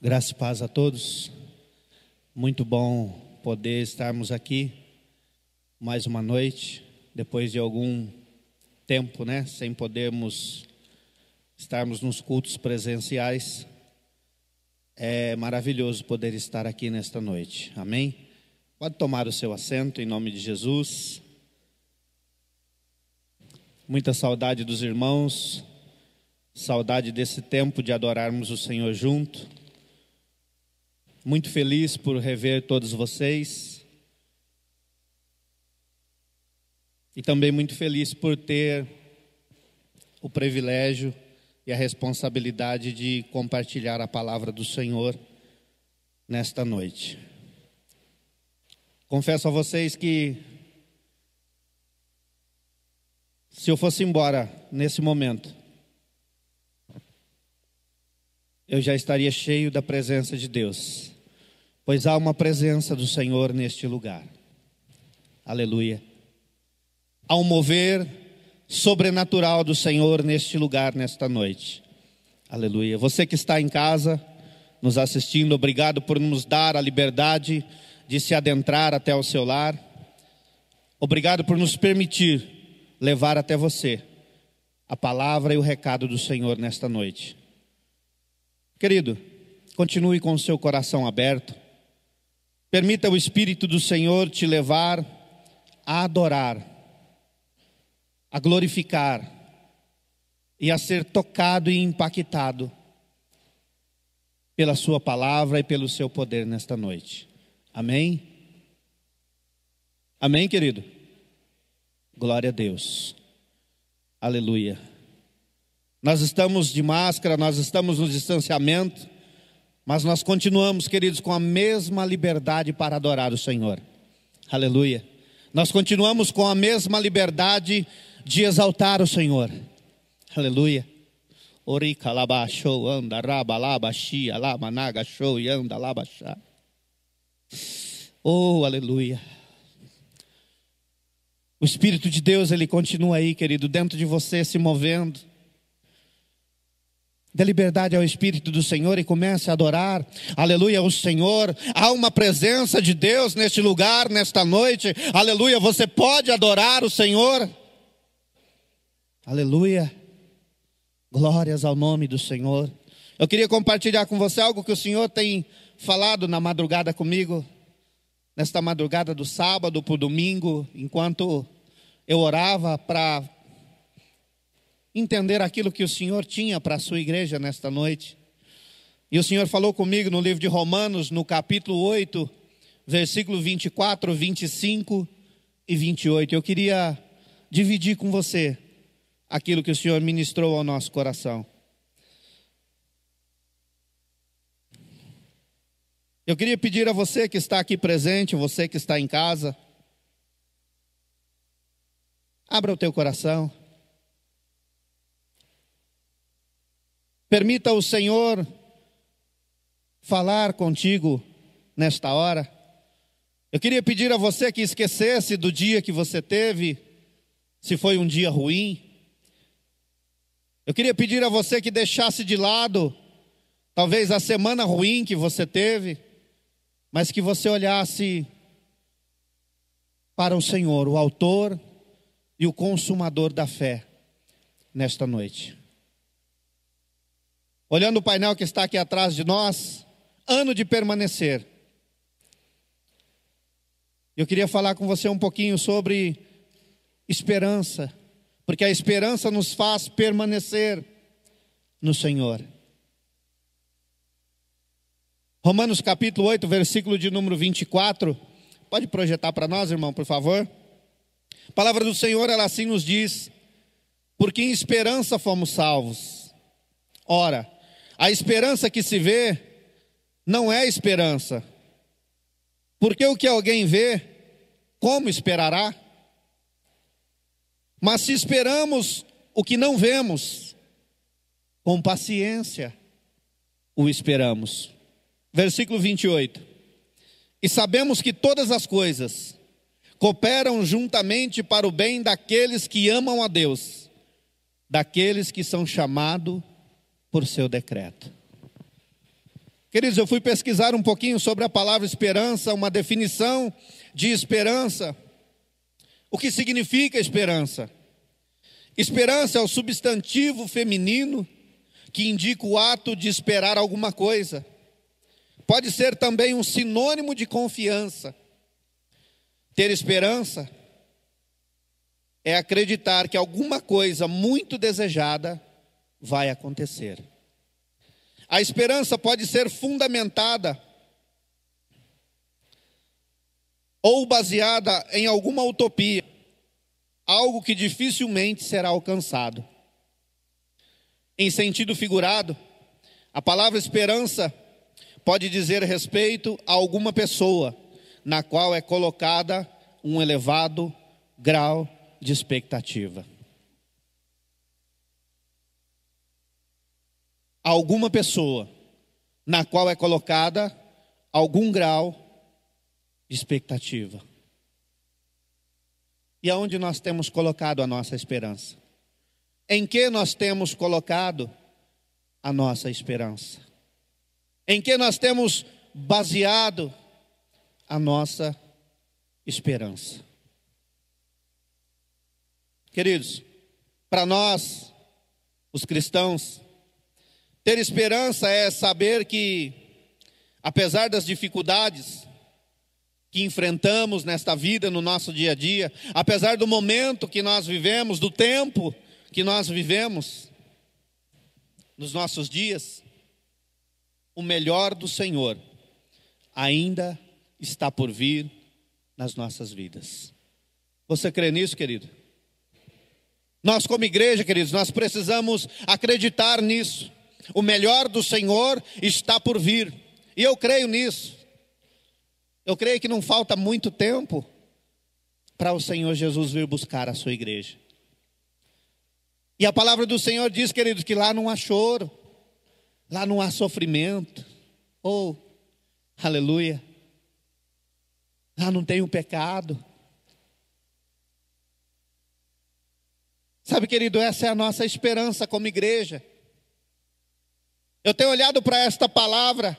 Graça e paz a todos. Muito bom poder estarmos aqui mais uma noite, depois de algum tempo, né, sem podermos estarmos nos cultos presenciais. É maravilhoso poder estar aqui nesta noite. Amém? Pode tomar o seu assento em nome de Jesus. Muita saudade dos irmãos, saudade desse tempo de adorarmos o Senhor junto. Muito feliz por rever todos vocês. E também muito feliz por ter o privilégio e a responsabilidade de compartilhar a palavra do Senhor nesta noite. Confesso a vocês que se eu fosse embora nesse momento, eu já estaria cheio da presença de Deus, pois há uma presença do Senhor neste lugar. Aleluia. Há um mover sobrenatural do Senhor neste lugar, nesta noite. Aleluia. Você que está em casa, nos assistindo, obrigado por nos dar a liberdade de se adentrar até o seu lar. Obrigado por nos permitir levar até você a palavra e o recado do Senhor nesta noite. Querido, continue com o seu coração aberto. Permita o Espírito do Senhor te levar a adorar, a glorificar e a ser tocado e impactado pela Sua palavra e pelo seu poder nesta noite. Amém? Amém, querido? Glória a Deus. Aleluia. Nós estamos de máscara, nós estamos no distanciamento, mas nós continuamos, queridos, com a mesma liberdade para adorar o Senhor. Aleluia. Nós continuamos com a mesma liberdade de exaltar o Senhor. Aleluia. Orika labachou, anda, raba, laba, lama, naga, show, e anda, labachá. Oh, aleluia. O Espírito de Deus, ele continua aí, querido, dentro de você, se movendo. Dê liberdade ao Espírito do Senhor e comece a adorar, aleluia, o Senhor. Há uma presença de Deus neste lugar, nesta noite, aleluia. Você pode adorar o Senhor, aleluia. Glórias ao nome do Senhor. Eu queria compartilhar com você algo que o Senhor tem falado na madrugada comigo, nesta madrugada do sábado para o domingo, enquanto eu orava para entender aquilo que o Senhor tinha para a sua igreja nesta noite. E o Senhor falou comigo no livro de Romanos, no capítulo 8, versículo 24, 25 e 28. Eu queria dividir com você aquilo que o Senhor ministrou ao nosso coração. Eu queria pedir a você que está aqui presente, você que está em casa, abra o teu coração. Permita o Senhor falar contigo nesta hora. Eu queria pedir a você que esquecesse do dia que você teve, se foi um dia ruim. Eu queria pedir a você que deixasse de lado, talvez a semana ruim que você teve, mas que você olhasse para o Senhor, o Autor e o Consumador da fé, nesta noite. Olhando o painel que está aqui atrás de nós, ano de permanecer. Eu queria falar com você um pouquinho sobre esperança, porque a esperança nos faz permanecer no Senhor. Romanos capítulo 8, versículo de número 24. Pode projetar para nós, irmão, por favor? A palavra do Senhor, ela assim nos diz: Porque em esperança fomos salvos. Ora, a esperança que se vê não é esperança. Porque o que alguém vê, como esperará? Mas se esperamos o que não vemos, com paciência o esperamos. Versículo 28. E sabemos que todas as coisas cooperam juntamente para o bem daqueles que amam a Deus, daqueles que são chamados por seu decreto. Queridos, eu fui pesquisar um pouquinho sobre a palavra esperança, uma definição de esperança. O que significa esperança? Esperança é o substantivo feminino que indica o ato de esperar alguma coisa. Pode ser também um sinônimo de confiança. Ter esperança é acreditar que alguma coisa muito desejada vai acontecer. A esperança pode ser fundamentada ou baseada em alguma utopia algo que dificilmente será alcançado. Em sentido figurado, a palavra esperança pode dizer respeito a alguma pessoa na qual é colocada um elevado grau de expectativa. Alguma pessoa na qual é colocada algum grau de expectativa. E aonde nós temos colocado a nossa esperança? Em que nós temos colocado a nossa esperança? Em que nós temos baseado a nossa esperança? Queridos, para nós, os cristãos, ter esperança é saber que, apesar das dificuldades, que enfrentamos nesta vida, no nosso dia a dia, apesar do momento que nós vivemos, do tempo que nós vivemos, nos nossos dias, o melhor do Senhor ainda está por vir nas nossas vidas. Você crê nisso, querido? Nós, como igreja, queridos, nós precisamos acreditar nisso. O melhor do Senhor está por vir, e eu creio nisso. Eu creio que não falta muito tempo para o Senhor Jesus vir buscar a sua igreja. E a palavra do Senhor diz, queridos, que lá não há choro, lá não há sofrimento. Oh, aleluia. Lá não tem o um pecado. Sabe, querido, essa é a nossa esperança como igreja. Eu tenho olhado para esta palavra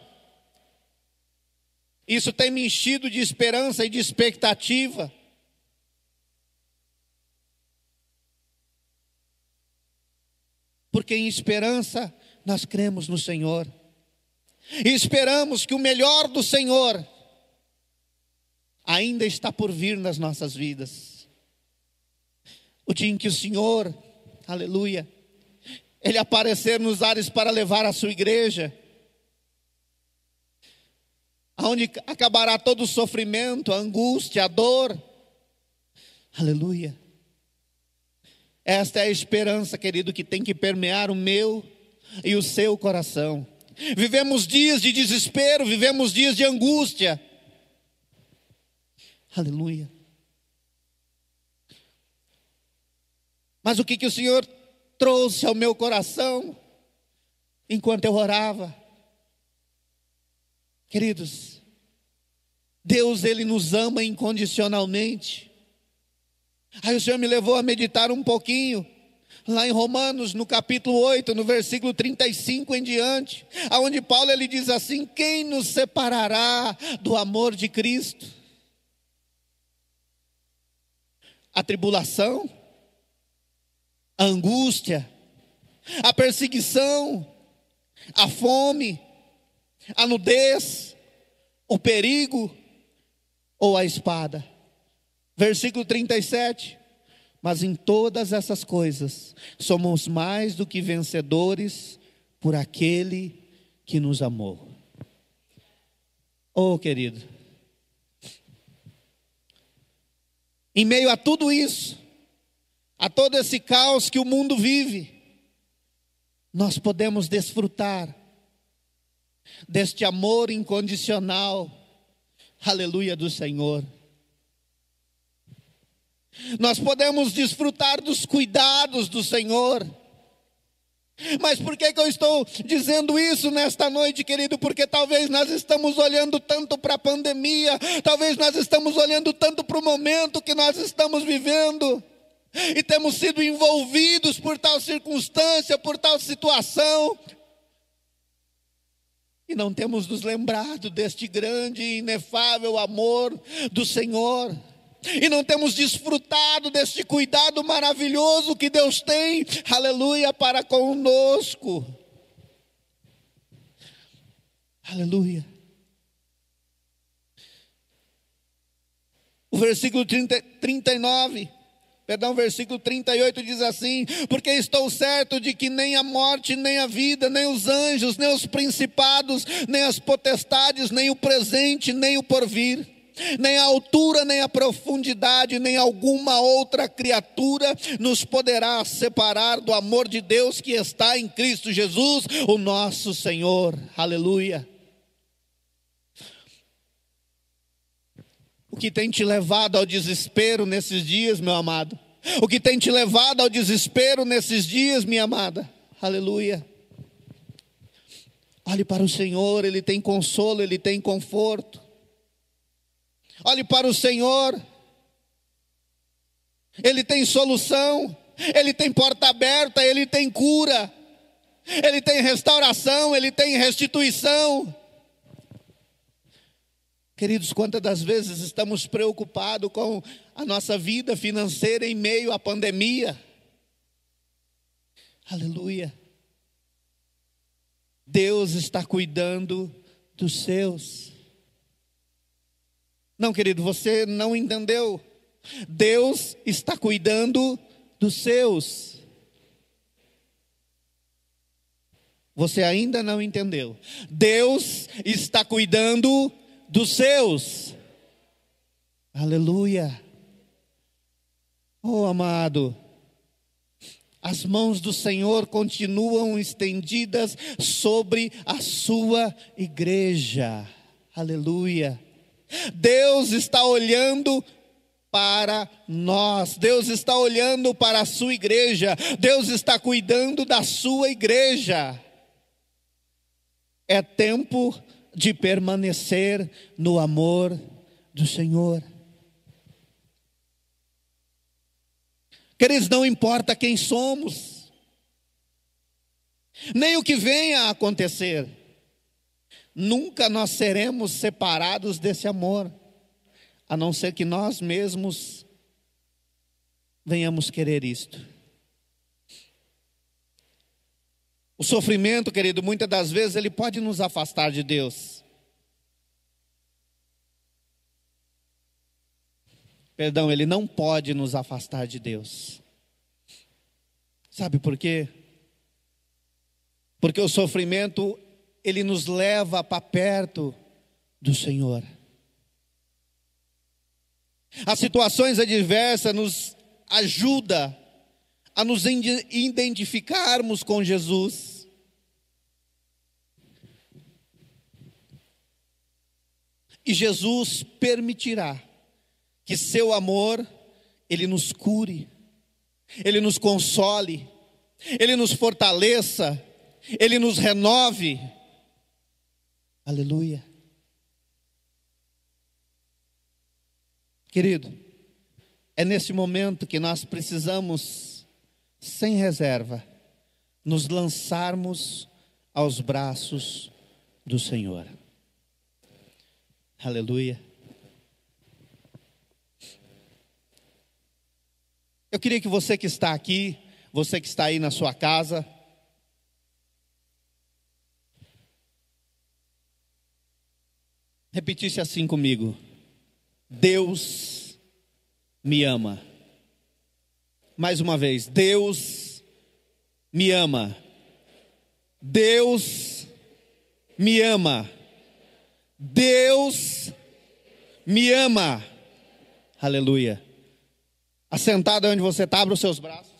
isso tem me enchido de esperança e de expectativa. Porque em esperança nós cremos no Senhor. E esperamos que o melhor do Senhor ainda está por vir nas nossas vidas. O dia em que o Senhor, aleluia, Ele aparecer nos ares para levar a sua igreja onde acabará todo o sofrimento, a angústia, a dor. Aleluia. Esta é a esperança, querido, que tem que permear o meu e o seu coração. Vivemos dias de desespero, vivemos dias de angústia. Aleluia. Mas o que, que o Senhor trouxe ao meu coração enquanto eu orava? Queridos, Deus ele nos ama incondicionalmente. Aí o Senhor me levou a meditar um pouquinho lá em Romanos, no capítulo 8, no versículo 35 em diante, aonde Paulo ele diz assim: "Quem nos separará do amor de Cristo? A tribulação, a angústia, a perseguição, a fome, a nudez, o perigo ou a espada. Versículo 37. Mas em todas essas coisas somos mais do que vencedores por aquele que nos amou. Oh, querido. Em meio a tudo isso, a todo esse caos que o mundo vive, nós podemos desfrutar deste amor incondicional, aleluia, do Senhor. Nós podemos desfrutar dos cuidados do Senhor. Mas por que, que eu estou dizendo isso nesta noite, querido? Porque talvez nós estamos olhando tanto para a pandemia, talvez nós estamos olhando tanto para o momento que nós estamos vivendo, e temos sido envolvidos por tal circunstância, por tal situação, e não temos nos lembrado deste grande e inefável amor do Senhor. E não temos desfrutado deste cuidado maravilhoso que Deus tem, aleluia, para conosco. Aleluia. O versículo 30, 39 Perdão, versículo 38 diz assim: Porque estou certo de que nem a morte, nem a vida, nem os anjos, nem os principados, nem as potestades, nem o presente, nem o porvir, nem a altura, nem a profundidade, nem alguma outra criatura nos poderá separar do amor de Deus que está em Cristo Jesus, o nosso Senhor. Aleluia. O que tem te levado ao desespero nesses dias, meu amado? O que tem te levado ao desespero nesses dias, minha amada? Aleluia. Olhe para o Senhor, Ele tem consolo, Ele tem conforto. Olhe para o Senhor, Ele tem solução, Ele tem porta aberta, Ele tem cura, Ele tem restauração, Ele tem restituição. Queridos, quantas das vezes estamos preocupados com a nossa vida financeira em meio à pandemia? Aleluia. Deus está cuidando dos seus. Não, querido, você não entendeu. Deus está cuidando dos seus. Você ainda não entendeu. Deus está cuidando dos seus. Aleluia. Oh, amado, as mãos do Senhor continuam estendidas sobre a sua igreja. Aleluia. Deus está olhando para nós. Deus está olhando para a sua igreja. Deus está cuidando da sua igreja. É tempo de permanecer no amor do Senhor. Queridos, não importa quem somos, nem o que venha a acontecer, nunca nós seremos separados desse amor, a não ser que nós mesmos venhamos querer isto. O sofrimento, querido, muitas das vezes ele pode nos afastar de Deus. Perdão, ele não pode nos afastar de Deus. Sabe por quê? Porque o sofrimento ele nos leva para perto do Senhor. As situações adversas nos ajuda a nos identificarmos com Jesus. E Jesus permitirá que seu amor ele nos cure, ele nos console, ele nos fortaleça, ele nos renove. Aleluia. Querido, é nesse momento que nós precisamos sem reserva, nos lançarmos aos braços do Senhor. Aleluia. Eu queria que você que está aqui, você que está aí na sua casa, repetisse assim comigo: Deus me ama. Mais uma vez, Deus me ama. Deus me ama. Deus me ama. Aleluia. Assentado onde você está, abra os seus braços.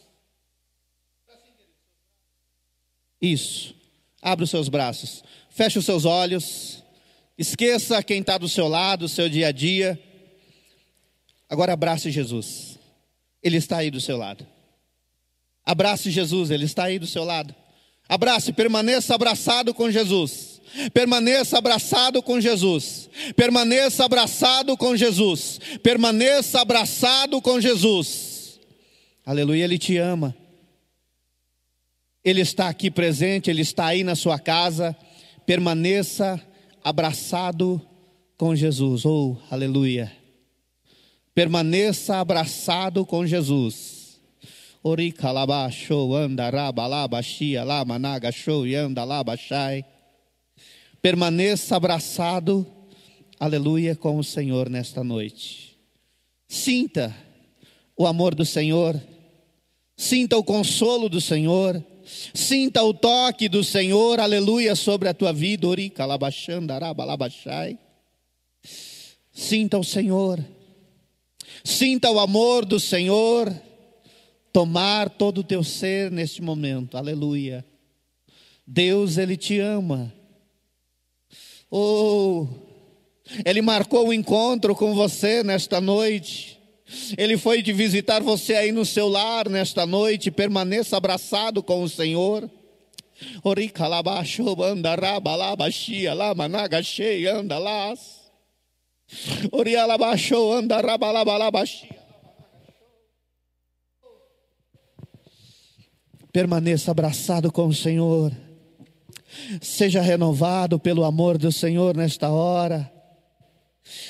Isso. Abra os seus braços. Feche os seus olhos. Esqueça quem está do seu lado, o seu dia a dia. Agora abrace Jesus. Ele está aí do seu lado. Abrace Jesus, Ele está aí do seu lado. Abrace, permaneça abraçado com Jesus. Permaneça abraçado com Jesus. Permaneça abraçado com Jesus. Permaneça abraçado com Jesus. Aleluia, Ele te ama. Ele está aqui presente, Ele está aí na sua casa. permaneça abraçado com Jesus. Oh, aleluia. Permaneça abraçado com Jesus. Show. Permaneça abraçado, aleluia, com o Senhor nesta noite. Sinta o amor do Senhor, sinta o consolo do Senhor, sinta o toque do Senhor, aleluia, sobre a tua vida. Sinta o Senhor. Sinta o amor do Senhor tomar todo o teu ser neste momento. Aleluia. Deus, Ele te ama. Oh, Ele marcou o um encontro com você nesta noite. Ele foi de visitar você aí no seu lar nesta noite. Permaneça abraçado com o Senhor. Orica labaxo, anda rabalabashia, lamanaga cheia, anda las. Orialabaxou, anda. Permaneça abraçado com o Senhor. Seja renovado pelo amor do Senhor nesta hora.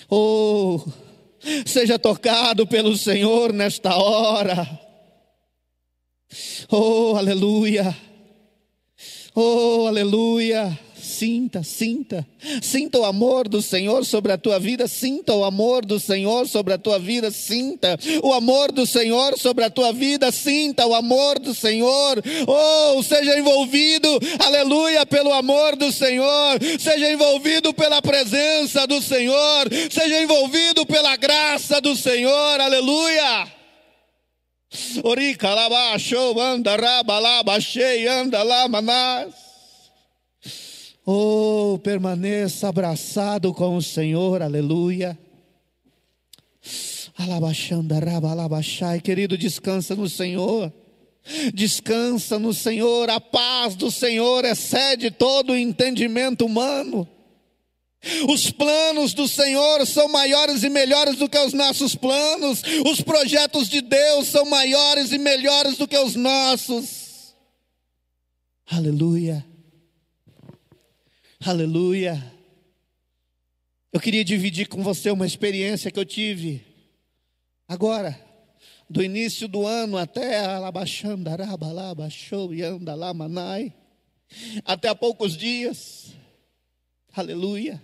Oh, seja tocado pelo Senhor nesta hora. Oh, aleluia. Oh, aleluia. Sinta, sinta, sinta o amor do Senhor sobre a tua vida, sinta o amor do Senhor sobre a tua vida, sinta o amor do Senhor sobre a tua vida, sinta o amor do Senhor, oh, seja envolvido, aleluia, pelo amor do Senhor, seja envolvido pela presença do Senhor, seja envolvido pela graça do Senhor, aleluia. Orica, show, anda, raba, anda, lá, manás. Oh, permaneça abraçado com o Senhor, aleluia. Alabaxandarabalabaxai, querido, descansa no Senhor. Descansa no Senhor, a paz do Senhor excede todo o entendimento humano. Os planos do Senhor são maiores e melhores do que os nossos planos. Os projetos de Deus são maiores e melhores do que os nossos. Aleluia. Aleluia. Eu queria dividir com você uma experiência que eu tive agora, do início do ano até até há poucos dias. Aleluia.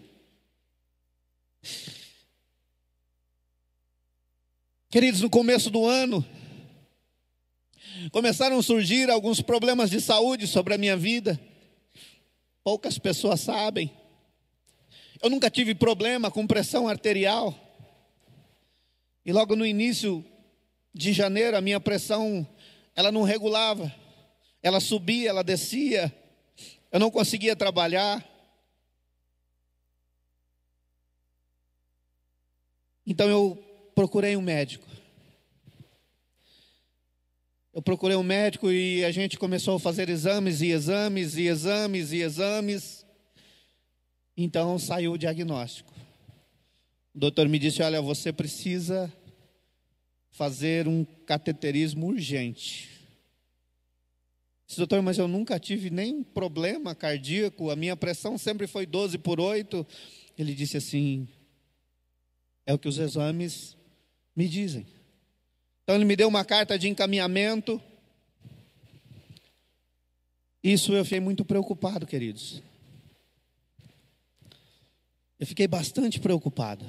Queridos, no começo do ano, começaram a surgir alguns problemas de saúde sobre a minha vida. Poucas pessoas sabem. Eu nunca tive problema com pressão arterial. E logo no início de janeiro, a minha pressão, ela não regulava. Ela subia, ela descia. Eu não conseguia trabalhar. Então eu procurei um médico. Eu procurei um médico e a gente começou a fazer exames e exames e exames e exames. Então saiu o diagnóstico. O doutor me disse: Olha, você precisa fazer um cateterismo urgente. Disse, doutor, mas eu nunca tive nem problema cardíaco, a minha pressão sempre foi 12 por 8. Ele disse assim: É o que os exames me dizem. Então ele me deu uma carta de encaminhamento. Isso eu fiquei muito preocupado, queridos. Eu fiquei bastante preocupado.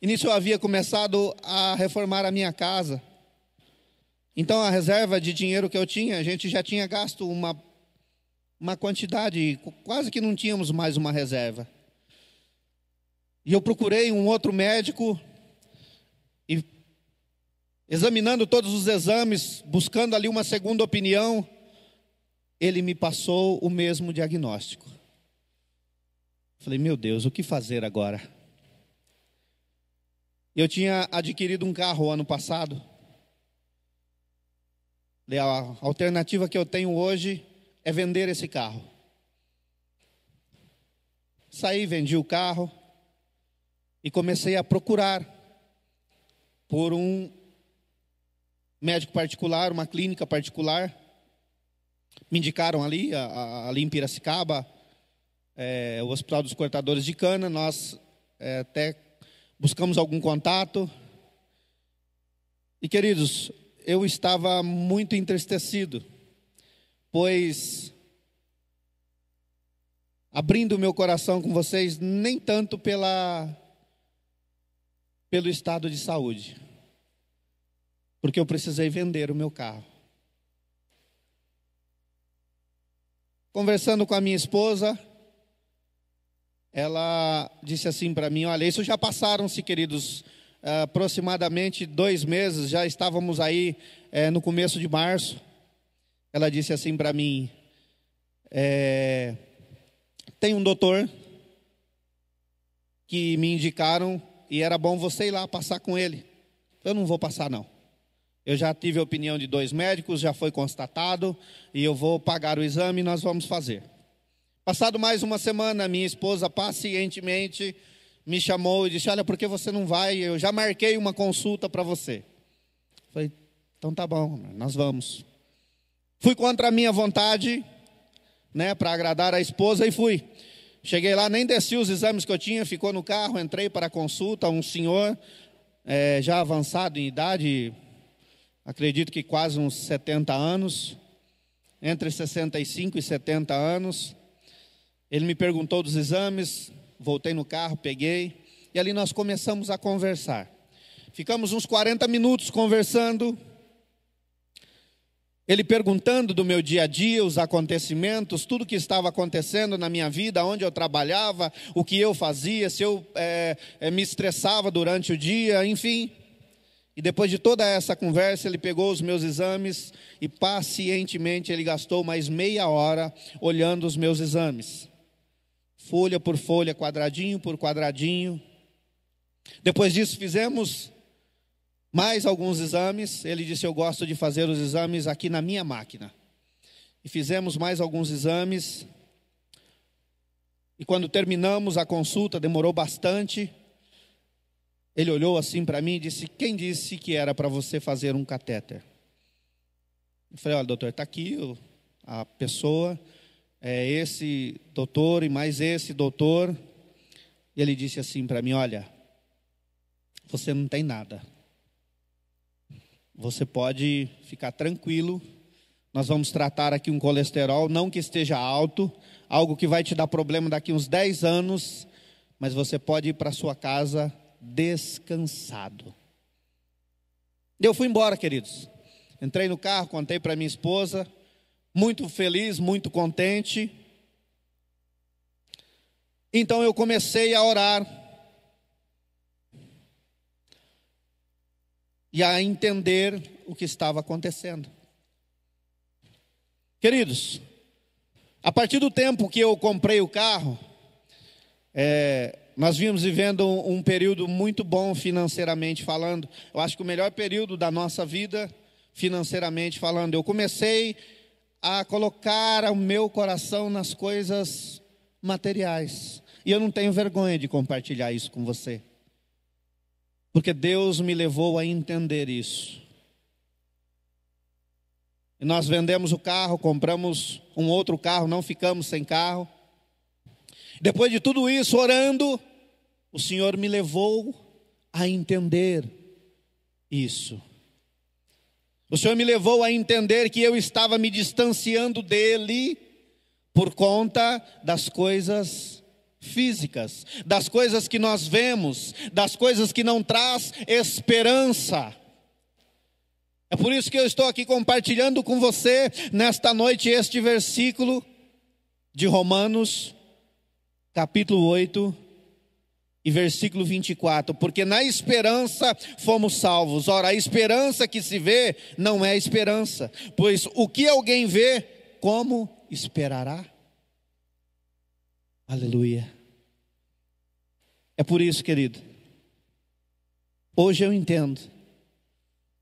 Nisso eu havia começado a reformar a minha casa. Então a reserva de dinheiro que eu tinha, a gente já tinha gasto uma, uma quantidade, quase que não tínhamos mais uma reserva. E eu procurei um outro médico e examinando todos os exames, buscando ali uma segunda opinião, ele me passou o mesmo diagnóstico. Falei, meu Deus, o que fazer agora? Eu tinha adquirido um carro ano passado. A alternativa que eu tenho hoje é vender esse carro. Saí, vendi o carro e comecei a procurar por um médico particular, uma clínica particular. Me indicaram ali, ali em Piracicaba, é, o Hospital dos Cortadores de Cana, nós é, até buscamos algum contato. E queridos, eu estava muito entristecido, pois abrindo meu coração com vocês, nem tanto pela pelo estado de saúde, porque eu precisei vender o meu carro. Conversando com a minha esposa, ela disse assim para mim: Olha, isso já passaram-se, queridos, aproximadamente dois meses, já estávamos aí é, no começo de março. Ela disse assim para mim: é, Tem um doutor que me indicaram e era bom você ir lá passar com ele. Eu não vou passar, não. Eu já tive a opinião de dois médicos, já foi constatado, e eu vou pagar o exame e nós vamos fazer. Passado mais uma semana, minha esposa pacientemente me chamou e disse: Olha, por que você não vai? Eu já marquei uma consulta para você. Falei: Então tá bom, nós vamos. Fui contra a minha vontade, né, para agradar a esposa e fui. Cheguei lá, nem desci os exames que eu tinha, ficou no carro, entrei para a consulta. Um senhor, é, já avançado em idade, acredito que quase uns 70 anos, entre 65 e 70 anos. Ele me perguntou dos exames, voltei no carro, peguei, e ali nós começamos a conversar. Ficamos uns 40 minutos conversando, ele perguntando do meu dia a dia, os acontecimentos, tudo que estava acontecendo na minha vida, onde eu trabalhava, o que eu fazia, se eu é, me estressava durante o dia, enfim. E depois de toda essa conversa, ele pegou os meus exames e pacientemente ele gastou mais meia hora olhando os meus exames. Folha por folha, quadradinho por quadradinho. Depois disso, fizemos mais alguns exames. Ele disse: Eu gosto de fazer os exames aqui na minha máquina. E fizemos mais alguns exames. E quando terminamos a consulta, demorou bastante. Ele olhou assim para mim e disse: Quem disse que era para você fazer um catéter? Eu falei: Olha, doutor, está aqui a pessoa, é esse doutor e mais esse doutor. E ele disse assim para mim: Olha, você não tem nada. Você pode ficar tranquilo. Nós vamos tratar aqui um colesterol, não que esteja alto, algo que vai te dar problema daqui uns 10 anos, mas você pode ir para sua casa descansado. Eu fui embora, queridos. Entrei no carro, contei para minha esposa, muito feliz, muito contente. Então eu comecei a orar e a entender o que estava acontecendo. Queridos, a partir do tempo que eu comprei o carro, é, nós vimos vivendo um, período muito bom financeiramente falando. Eu acho que o melhor período da nossa vida, financeiramente falando. Eu comecei a colocar o meu coração nas coisas materiais. E eu não tenho vergonha de compartilhar isso com você. Porque Deus me levou a entender isso. E nós vendemos o carro, compramos um outro carro, não ficamos sem carro. Depois de tudo isso, orando, o Senhor me levou a entender isso. O Senhor me levou a entender que eu estava me distanciando dele por conta das coisas físicas, das coisas que nós vemos, das coisas que não traz esperança. É por isso que eu estou aqui compartilhando com você nesta noite este versículo de Romanos capítulo 8, e versículo 24: Porque na esperança fomos salvos. Ora, a esperança que se vê não é esperança, pois o que alguém vê, como esperará? Aleluia. É por isso, querido, hoje eu entendo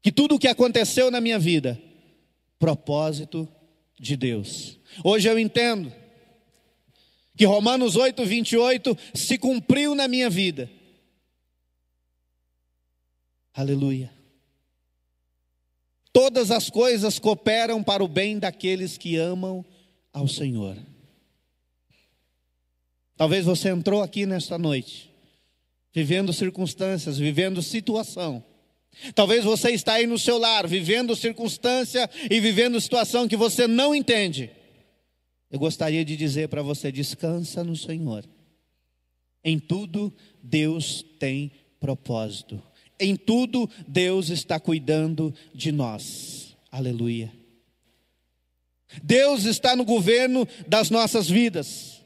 que tudo o que aconteceu na minha vida, propósito de Deus. Hoje eu entendo que Romanos 8, 28 se cumpriu na minha vida. Aleluia. Todas as coisas cooperam para o bem daqueles que amam ao Senhor. Talvez você entrou aqui nesta noite, vivendo circunstâncias, vivendo situação. Talvez você está aí no seu lar, vivendo circunstância e vivendo situação que você não entende. Eu gostaria de dizer para você: descansa no Senhor. Em tudo Deus tem propósito. Em tudo Deus está cuidando de nós. Aleluia. Deus está no governo das nossas vidas.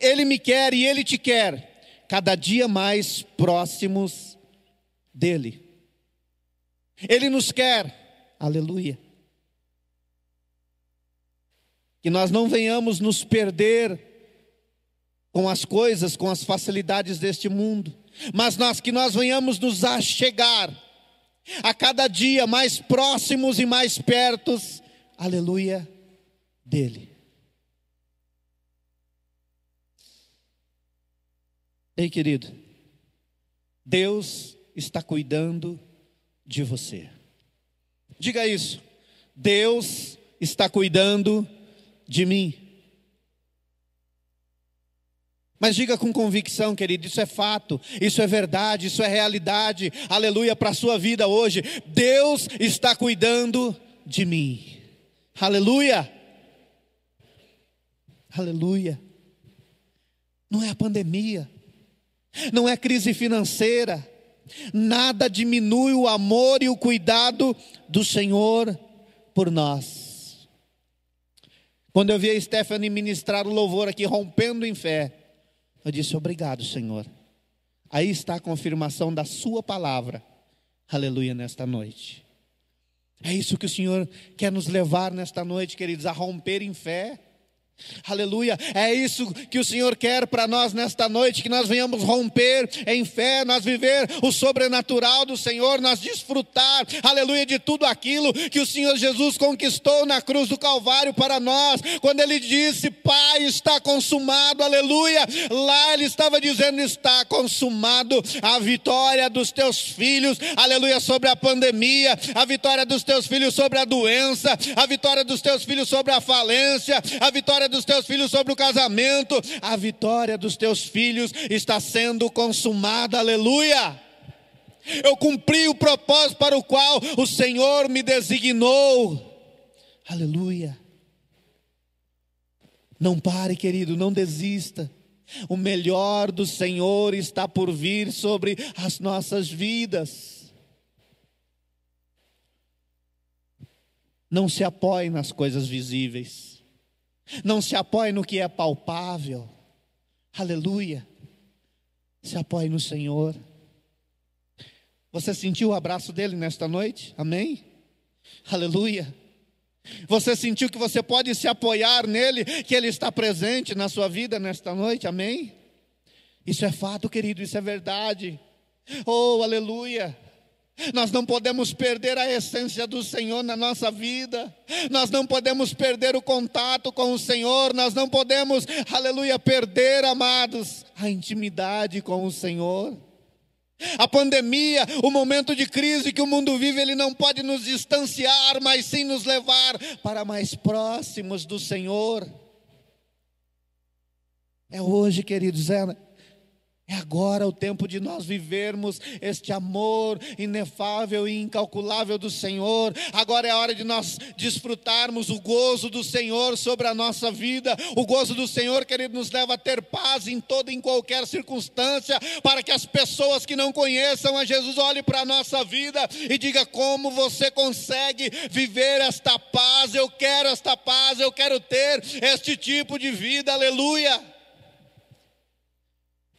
Ele me quer e ele te quer, cada dia mais próximos dele. Ele nos quer, aleluia. Que nós não venhamos nos perder com as coisas, com as facilidades deste mundo, mas nós que nós venhamos nos achegar a cada dia mais próximos e mais pertos, aleluia, dele. Ei, querido, Deus está cuidando de você. Diga isso. Deus está cuidando de mim. Mas diga com convicção, querido, isso é fato, isso é verdade, isso é realidade, aleluia, para a sua vida hoje. Deus está cuidando de mim, aleluia, aleluia. Não é a pandemia, não é crise financeira, nada diminui o amor e o cuidado do Senhor por nós. Quando eu vi a Stephanie ministrar o louvor aqui, rompendo em fé, eu disse: Obrigado, Senhor. Aí está a confirmação da Sua palavra, aleluia, nesta noite. É isso que o Senhor quer nos levar nesta noite, queridos, a romper em fé Aleluia, é isso que o Senhor quer para nós nesta noite, que nós venhamos romper em fé, nós viver o sobrenatural do Senhor, nós desfrutar, aleluia, de tudo aquilo que o Senhor Jesus conquistou na cruz do Calvário para nós, quando Ele disse, Pai, está consumado, aleluia, lá Ele estava dizendo, está consumado a vitória dos teus filhos, aleluia, sobre a pandemia, a vitória dos teus filhos sobre a doença, a vitória dos teus filhos sobre a falência, a vitória vitória dos teus filhos sobre o casamento, a vitória dos teus filhos está sendo consumada, aleluia. Eu cumpri o propósito para o qual o Senhor me designou, aleluia. Não pare, querido, não desista. O melhor do Senhor está por vir sobre as nossas vidas. Não se apoie nas coisas visíveis. Não se apoie no que é palpável. Aleluia. Se apoie no Senhor. Você sentiu o abraço dele nesta noite? Amém? Aleluia. Você sentiu que você pode se apoiar nele, que ele está presente na sua vida nesta noite? Amém? Isso é fato, querido, isso é verdade. Oh, aleluia. Nós não podemos perder a essência do Senhor na nossa vida, nós não podemos perder o contato com o Senhor, nós não podemos, aleluia, perder, amados, a intimidade com o Senhor. A pandemia, o momento de crise que o mundo vive, ele não pode nos distanciar, mas sim nos levar para mais próximos do Senhor. É hoje, queridos, é é agora o tempo de nós vivermos este amor inefável e incalculável do Senhor. Agora é a hora de nós desfrutarmos o gozo do Senhor sobre a nossa vida. O gozo do Senhor, querido, nos leva a ter paz em toda e em qualquer circunstância, para que as pessoas que não conheçam a Jesus olhem para a nossa vida e diga como você consegue viver esta paz. Eu quero esta paz, eu quero ter este tipo de vida. Aleluia.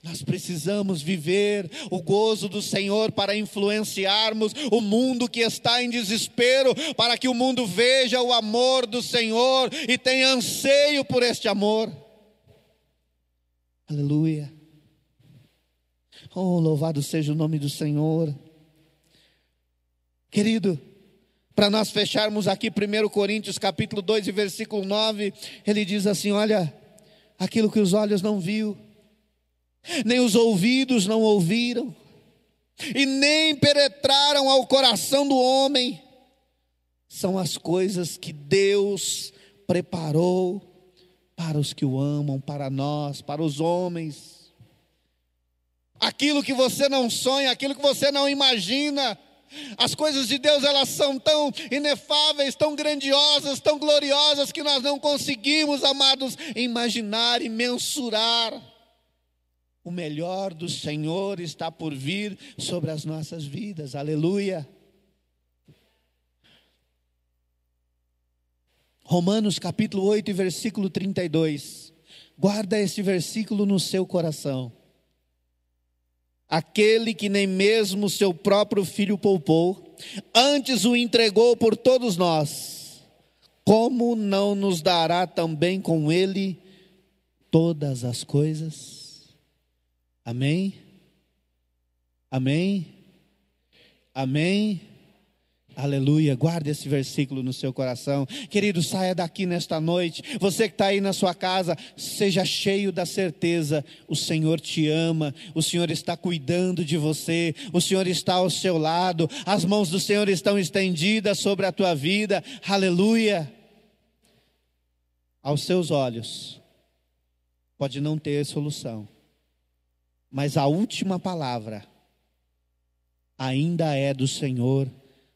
Nós precisamos viver o gozo do Senhor para influenciarmos o mundo que está em desespero, para que o mundo veja o amor do Senhor e tenha anseio por este amor. Aleluia. Oh, louvado seja o nome do Senhor. Querido, para nós fecharmos aqui 1 Coríntios capítulo 2 e versículo 9, ele diz assim: Olha, aquilo que os olhos não viu, nem os ouvidos não ouviram, e nem penetraram ao coração do homem, são as coisas que Deus preparou para os que o amam, para nós, para os homens. Aquilo que você não sonha, aquilo que você não imagina. As coisas de Deus, elas são tão inefáveis, tão grandiosas, tão gloriosas, que nós não conseguimos, amados, imaginar e mensurar. O melhor do Senhor está por vir sobre as nossas vidas, aleluia. Romanos capítulo 8, versículo 32. Guarda esse versículo no seu coração. Aquele que nem mesmo seu próprio filho poupou, antes o entregou por todos nós, como não nos dará também com ele todas as coisas? Amém? Amém? Amém? Aleluia, guarde esse versículo no seu coração. Querido, saia daqui nesta noite. Você que está aí na sua casa, seja cheio da certeza: o Senhor te ama, o Senhor está cuidando de você, o Senhor está ao seu lado, as mãos do Senhor estão estendidas sobre a tua vida. Aleluia. Aos seus olhos, pode não ter solução, mas a última palavra ainda é do Senhor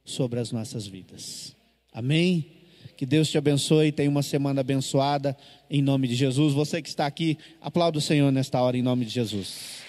sobre as nossas vidas. Amém? Que Deus te abençoe e tenha uma semana abençoada em nome de Jesus. Você que está aqui, aplauda o Senhor nesta hora em nome de Jesus.